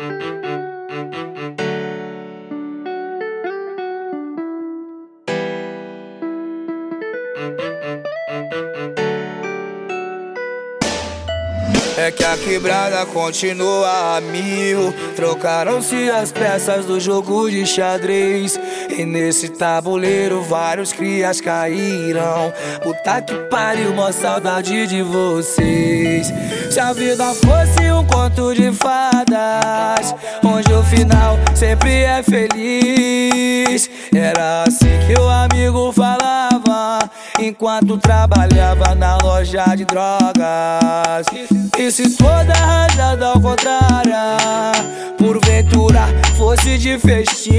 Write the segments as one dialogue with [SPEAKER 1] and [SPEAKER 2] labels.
[SPEAKER 1] Thank you. É que a quebrada continua a mil. Trocaram-se as peças do jogo de xadrez. E nesse tabuleiro vários crias caíram. Puta que pariu, mó saudade de vocês. Se a vida fosse um conto de fadas, onde o final sempre é feliz. Era assim que o amigo falava, enquanto trabalhava na loja de drogas. E se toda rajada ao contrário, porventura fosse de festim,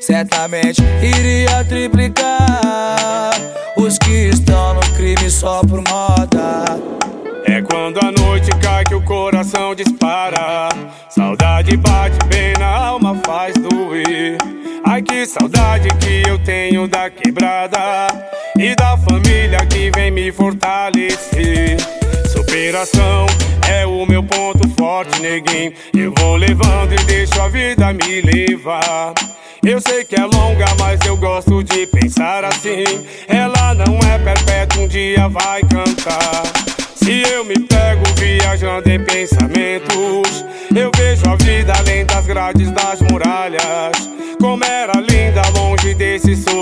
[SPEAKER 1] certamente iria triplicar os que estão no crime só por moda.
[SPEAKER 2] É quando a noite cai que o coração dispara. Saudade bate bem na alma, faz doer. Ai que saudade que eu tenho da quebrada e da família que vem me fortalecer. Superação é o meu ponto forte, neguinho. Eu vou levando e deixo a vida me levar. Eu sei que é longa, mas eu gosto de pensar assim. Ela não é perpétua, um dia vai cantar. Se eu me pego viajando em pensamentos, eu vejo a vida além das grades das muralhas. Como era linda longe desse sofrimento.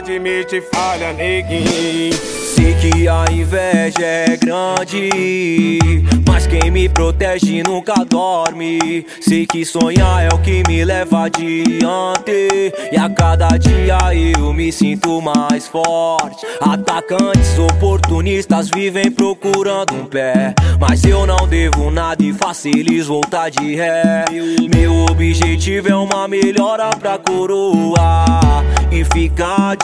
[SPEAKER 2] Admite falha, neguinho.
[SPEAKER 3] Sei que a inveja é grande, mas quem me protege nunca dorme. Sei que sonhar é o que me leva adiante. E a cada dia eu me sinto mais forte. Atacantes oportunistas vivem procurando um pé. Mas eu não devo nada e faço eles voltar de ré. Meu objetivo é uma melhora pra coroa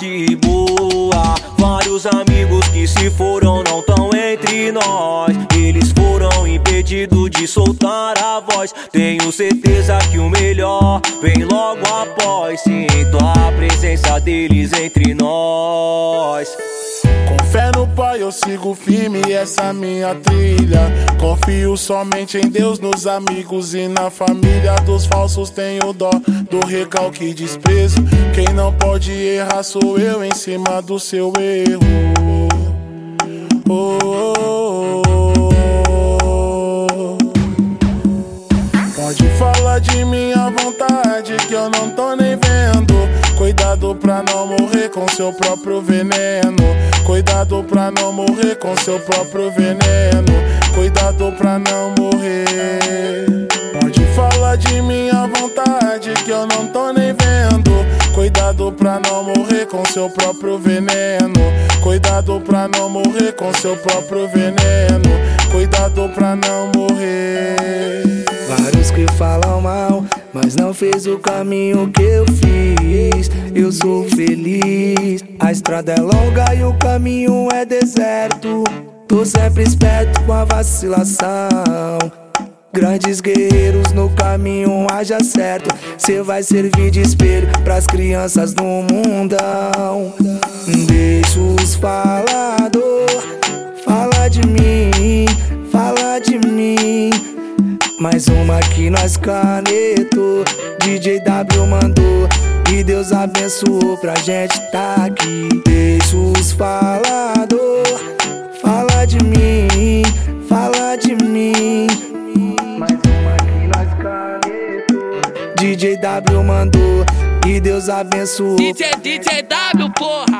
[SPEAKER 3] de boa. Vários amigos que se foram não tão entre nós. Eles foram impedidos de soltar a voz. Tenho certeza que o melhor vem logo após. Sinto a presença deles entre nós.
[SPEAKER 4] Fé no Pai eu sigo firme essa minha trilha. Confio somente em Deus, nos amigos e na família. Dos falsos tenho dó, do recalque e desprezo. Quem não pode errar sou eu em cima do seu erro. Falar de à vontade que eu não tô nem vendo. Cuidado pra não morrer com seu próprio veneno. Cuidado pra não morrer com seu próprio veneno. Cuidado pra não morrer. Pode falar de à vontade que eu não tô nem vendo. Cuidado pra não morrer com seu próprio veneno. Cuidado pra não morrer com seu próprio veneno. Cuidado pra não morrer.
[SPEAKER 1] Vários que falam mal, mas não fez o caminho que eu fiz. Eu sou feliz. A estrada é longa e o caminho é deserto. Tô sempre esperto com a vacilação. Grandes guerreiros no caminho, haja certo. Cê vai servir de espelho pras crianças do mundão. Deixa os falador falar de mim, Mais uma que nós canetou. DJ W mandou. E Deus abençoou pra gente tá aqui. Os falador falar de mim, falar de mim. Mais uma que nós canetou. DJ W mandou. E Deus abençoou.
[SPEAKER 5] DJ, DJ W, porra!